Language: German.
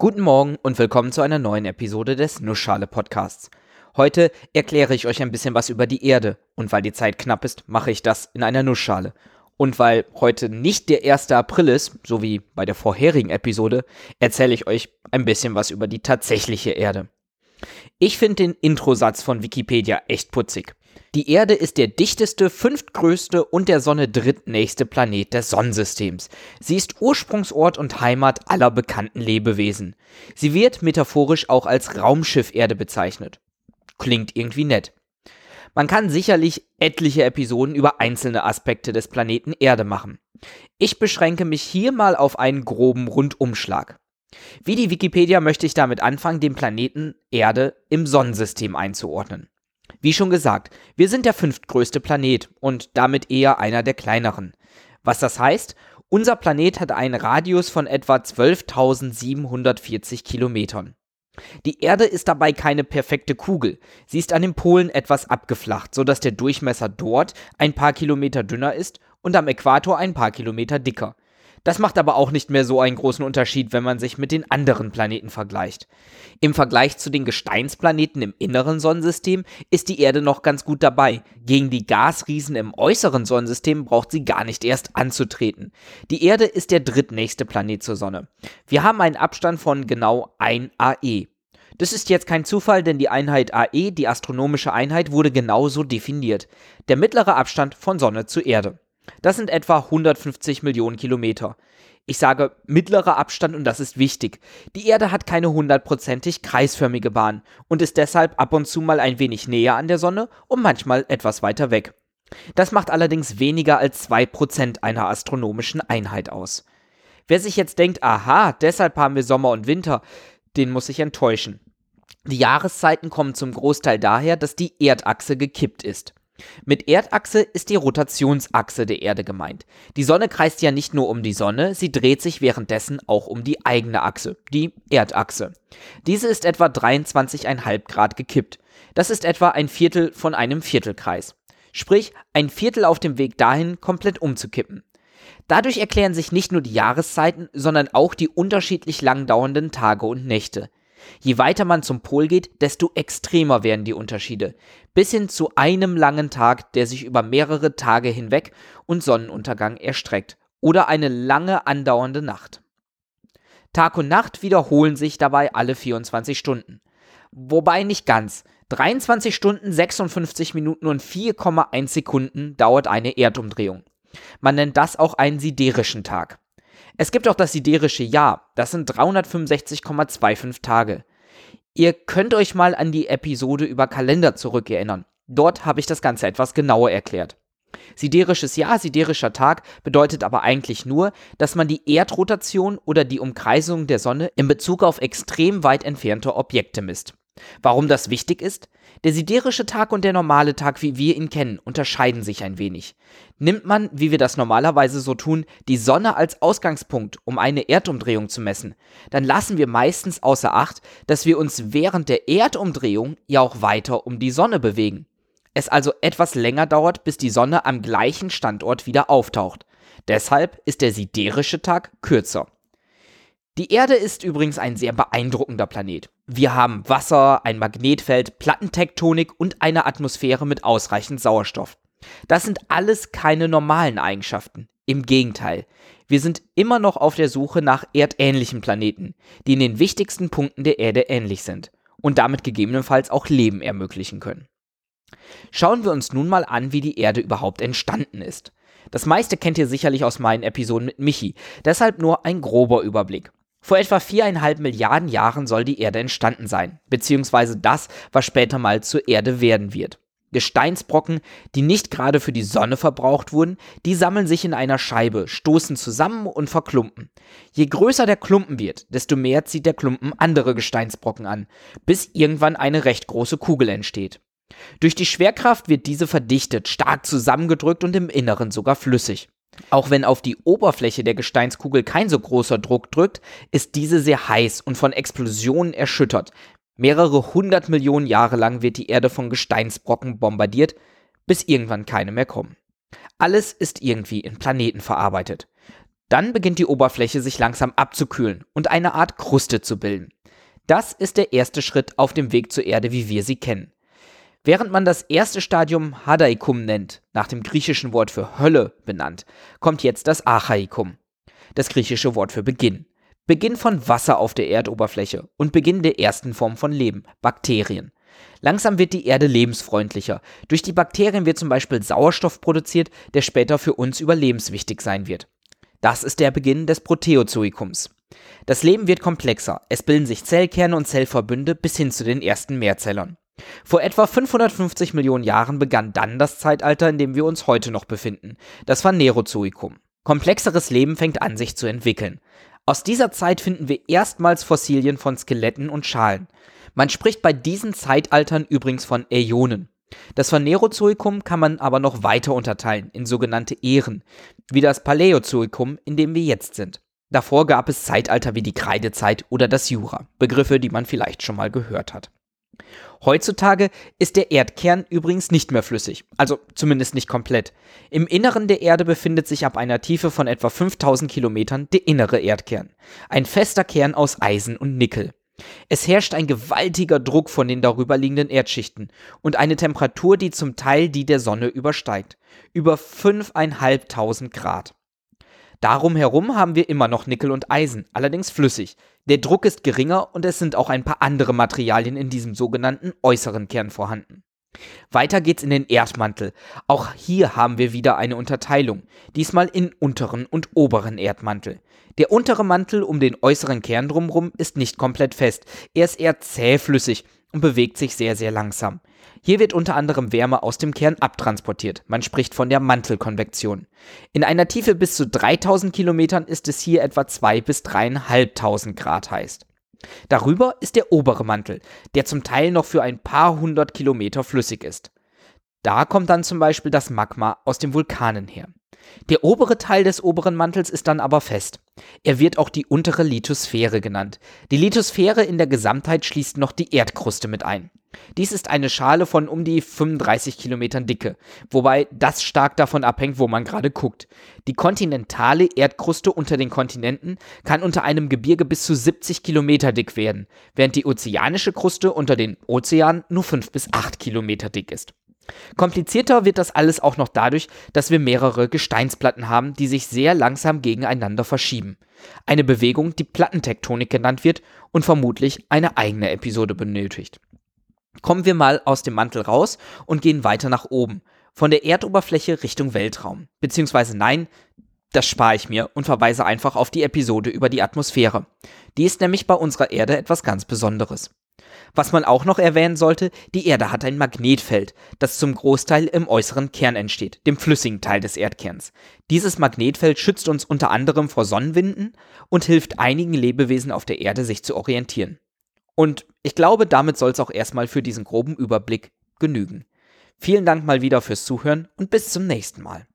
Guten Morgen und willkommen zu einer neuen Episode des Nussschale Podcasts. Heute erkläre ich euch ein bisschen was über die Erde und weil die Zeit knapp ist, mache ich das in einer Nussschale. Und weil heute nicht der 1. April ist, so wie bei der vorherigen Episode, erzähle ich euch ein bisschen was über die tatsächliche Erde. Ich finde den Introsatz von Wikipedia echt putzig. Die Erde ist der dichteste, fünftgrößte und der Sonne drittnächste Planet des Sonnensystems. Sie ist Ursprungsort und Heimat aller bekannten Lebewesen. Sie wird metaphorisch auch als Raumschiff Erde bezeichnet. Klingt irgendwie nett. Man kann sicherlich etliche Episoden über einzelne Aspekte des Planeten Erde machen. Ich beschränke mich hier mal auf einen groben Rundumschlag. Wie die Wikipedia möchte ich damit anfangen, den Planeten Erde im Sonnensystem einzuordnen. Wie schon gesagt, wir sind der fünftgrößte Planet und damit eher einer der kleineren. Was das heißt, unser Planet hat einen Radius von etwa 12.740 Kilometern. Die Erde ist dabei keine perfekte Kugel. Sie ist an den Polen etwas abgeflacht, sodass der Durchmesser dort ein paar Kilometer dünner ist und am Äquator ein paar Kilometer dicker. Das macht aber auch nicht mehr so einen großen Unterschied, wenn man sich mit den anderen Planeten vergleicht. Im Vergleich zu den Gesteinsplaneten im inneren Sonnensystem ist die Erde noch ganz gut dabei. Gegen die Gasriesen im äußeren Sonnensystem braucht sie gar nicht erst anzutreten. Die Erde ist der drittnächste Planet zur Sonne. Wir haben einen Abstand von genau 1 AE. Das ist jetzt kein Zufall, denn die Einheit AE, die astronomische Einheit, wurde genauso definiert. Der mittlere Abstand von Sonne zu Erde. Das sind etwa 150 Millionen Kilometer. Ich sage mittlerer Abstand und das ist wichtig. Die Erde hat keine hundertprozentig kreisförmige Bahn und ist deshalb ab und zu mal ein wenig näher an der Sonne und manchmal etwas weiter weg. Das macht allerdings weniger als 2% einer astronomischen Einheit aus. Wer sich jetzt denkt, aha, deshalb haben wir Sommer und Winter, den muss ich enttäuschen. Die Jahreszeiten kommen zum Großteil daher, dass die Erdachse gekippt ist. Mit Erdachse ist die Rotationsachse der Erde gemeint. Die Sonne kreist ja nicht nur um die Sonne, sie dreht sich währenddessen auch um die eigene Achse, die Erdachse. Diese ist etwa 23,5 Grad gekippt. Das ist etwa ein Viertel von einem Viertelkreis. Sprich, ein Viertel auf dem Weg dahin, komplett umzukippen. Dadurch erklären sich nicht nur die Jahreszeiten, sondern auch die unterschiedlich lang dauernden Tage und Nächte. Je weiter man zum Pol geht, desto extremer werden die Unterschiede, bis hin zu einem langen Tag, der sich über mehrere Tage hinweg und Sonnenuntergang erstreckt, oder eine lange andauernde Nacht. Tag und Nacht wiederholen sich dabei alle 24 Stunden. Wobei nicht ganz. 23 Stunden, 56 Minuten und 4,1 Sekunden dauert eine Erdumdrehung. Man nennt das auch einen siderischen Tag. Es gibt auch das siderische Jahr, das sind 365,25 Tage. Ihr könnt euch mal an die Episode über Kalender zurückerinnern. Dort habe ich das Ganze etwas genauer erklärt. Siderisches Jahr, siderischer Tag bedeutet aber eigentlich nur, dass man die Erdrotation oder die Umkreisung der Sonne in Bezug auf extrem weit entfernte Objekte misst. Warum das wichtig ist? Der siderische Tag und der normale Tag, wie wir ihn kennen, unterscheiden sich ein wenig. Nimmt man, wie wir das normalerweise so tun, die Sonne als Ausgangspunkt, um eine Erdumdrehung zu messen, dann lassen wir meistens außer Acht, dass wir uns während der Erdumdrehung ja auch weiter um die Sonne bewegen. Es also etwas länger dauert, bis die Sonne am gleichen Standort wieder auftaucht. Deshalb ist der siderische Tag kürzer. Die Erde ist übrigens ein sehr beeindruckender Planet. Wir haben Wasser, ein Magnetfeld, Plattentektonik und eine Atmosphäre mit ausreichend Sauerstoff. Das sind alles keine normalen Eigenschaften. Im Gegenteil, wir sind immer noch auf der Suche nach erdähnlichen Planeten, die in den wichtigsten Punkten der Erde ähnlich sind und damit gegebenenfalls auch Leben ermöglichen können. Schauen wir uns nun mal an, wie die Erde überhaupt entstanden ist. Das meiste kennt ihr sicherlich aus meinen Episoden mit Michi, deshalb nur ein grober Überblick. Vor etwa viereinhalb Milliarden Jahren soll die Erde entstanden sein, beziehungsweise das, was später mal zur Erde werden wird. Gesteinsbrocken, die nicht gerade für die Sonne verbraucht wurden, die sammeln sich in einer Scheibe, stoßen zusammen und verklumpen. Je größer der Klumpen wird, desto mehr zieht der Klumpen andere Gesteinsbrocken an, bis irgendwann eine recht große Kugel entsteht. Durch die Schwerkraft wird diese verdichtet, stark zusammengedrückt und im Inneren sogar flüssig. Auch wenn auf die Oberfläche der Gesteinskugel kein so großer Druck drückt, ist diese sehr heiß und von Explosionen erschüttert. Mehrere hundert Millionen Jahre lang wird die Erde von Gesteinsbrocken bombardiert, bis irgendwann keine mehr kommen. Alles ist irgendwie in Planeten verarbeitet. Dann beginnt die Oberfläche sich langsam abzukühlen und eine Art Kruste zu bilden. Das ist der erste Schritt auf dem Weg zur Erde, wie wir sie kennen. Während man das erste Stadium Hadaikum nennt, nach dem griechischen Wort für Hölle benannt, kommt jetzt das Archaikum, das griechische Wort für Beginn. Beginn von Wasser auf der Erdoberfläche und Beginn der ersten Form von Leben, Bakterien. Langsam wird die Erde lebensfreundlicher. Durch die Bakterien wird zum Beispiel Sauerstoff produziert, der später für uns überlebenswichtig sein wird. Das ist der Beginn des Proteozoikums. Das Leben wird komplexer. Es bilden sich Zellkerne und Zellverbünde bis hin zu den ersten Mehrzellern. Vor etwa 550 Millionen Jahren begann dann das Zeitalter, in dem wir uns heute noch befinden, das Phanerozoikum. Komplexeres Leben fängt an, sich zu entwickeln. Aus dieser Zeit finden wir erstmals Fossilien von Skeletten und Schalen. Man spricht bei diesen Zeitaltern übrigens von Äonen. Das Phanerozoikum kann man aber noch weiter unterteilen in sogenannte Ähren, wie das Paläozoikum, in dem wir jetzt sind. Davor gab es Zeitalter wie die Kreidezeit oder das Jura, Begriffe, die man vielleicht schon mal gehört hat. Heutzutage ist der Erdkern übrigens nicht mehr flüssig, also zumindest nicht komplett. Im Inneren der Erde befindet sich ab einer Tiefe von etwa 5000 Kilometern der innere Erdkern, ein fester Kern aus Eisen und Nickel. Es herrscht ein gewaltiger Druck von den darüberliegenden Erdschichten und eine Temperatur, die zum Teil die der Sonne übersteigt, über 5.500 Grad. Darum herum haben wir immer noch Nickel und Eisen, allerdings flüssig. Der Druck ist geringer und es sind auch ein paar andere Materialien in diesem sogenannten äußeren Kern vorhanden. Weiter geht's in den Erdmantel. Auch hier haben wir wieder eine Unterteilung, diesmal in unteren und oberen Erdmantel. Der untere Mantel um den äußeren Kern drumherum ist nicht komplett fest, er ist eher zähflüssig und bewegt sich sehr, sehr langsam. Hier wird unter anderem Wärme aus dem Kern abtransportiert. Man spricht von der Mantelkonvektion. In einer Tiefe bis zu 3000 Kilometern ist es hier etwa 2 bis 3500 Grad heiß. Darüber ist der obere Mantel, der zum Teil noch für ein paar hundert Kilometer flüssig ist. Da kommt dann zum Beispiel das Magma aus den Vulkanen her. Der obere Teil des oberen Mantels ist dann aber fest. Er wird auch die untere Lithosphäre genannt. Die Lithosphäre in der Gesamtheit schließt noch die Erdkruste mit ein. Dies ist eine Schale von um die 35 Kilometern Dicke, wobei das stark davon abhängt, wo man gerade guckt. Die kontinentale Erdkruste unter den Kontinenten kann unter einem Gebirge bis zu 70 Kilometer dick werden, während die ozeanische Kruste unter den Ozeanen nur 5 bis 8 Kilometer dick ist. Komplizierter wird das alles auch noch dadurch, dass wir mehrere Gesteinsplatten haben, die sich sehr langsam gegeneinander verschieben. Eine Bewegung, die Plattentektonik genannt wird und vermutlich eine eigene Episode benötigt. Kommen wir mal aus dem Mantel raus und gehen weiter nach oben, von der Erdoberfläche Richtung Weltraum. Beziehungsweise nein, das spare ich mir und verweise einfach auf die Episode über die Atmosphäre. Die ist nämlich bei unserer Erde etwas ganz Besonderes. Was man auch noch erwähnen sollte, die Erde hat ein Magnetfeld, das zum Großteil im äußeren Kern entsteht, dem flüssigen Teil des Erdkerns. Dieses Magnetfeld schützt uns unter anderem vor Sonnenwinden und hilft einigen Lebewesen auf der Erde, sich zu orientieren. Und ich glaube, damit soll es auch erstmal für diesen groben Überblick genügen. Vielen Dank mal wieder fürs Zuhören und bis zum nächsten Mal.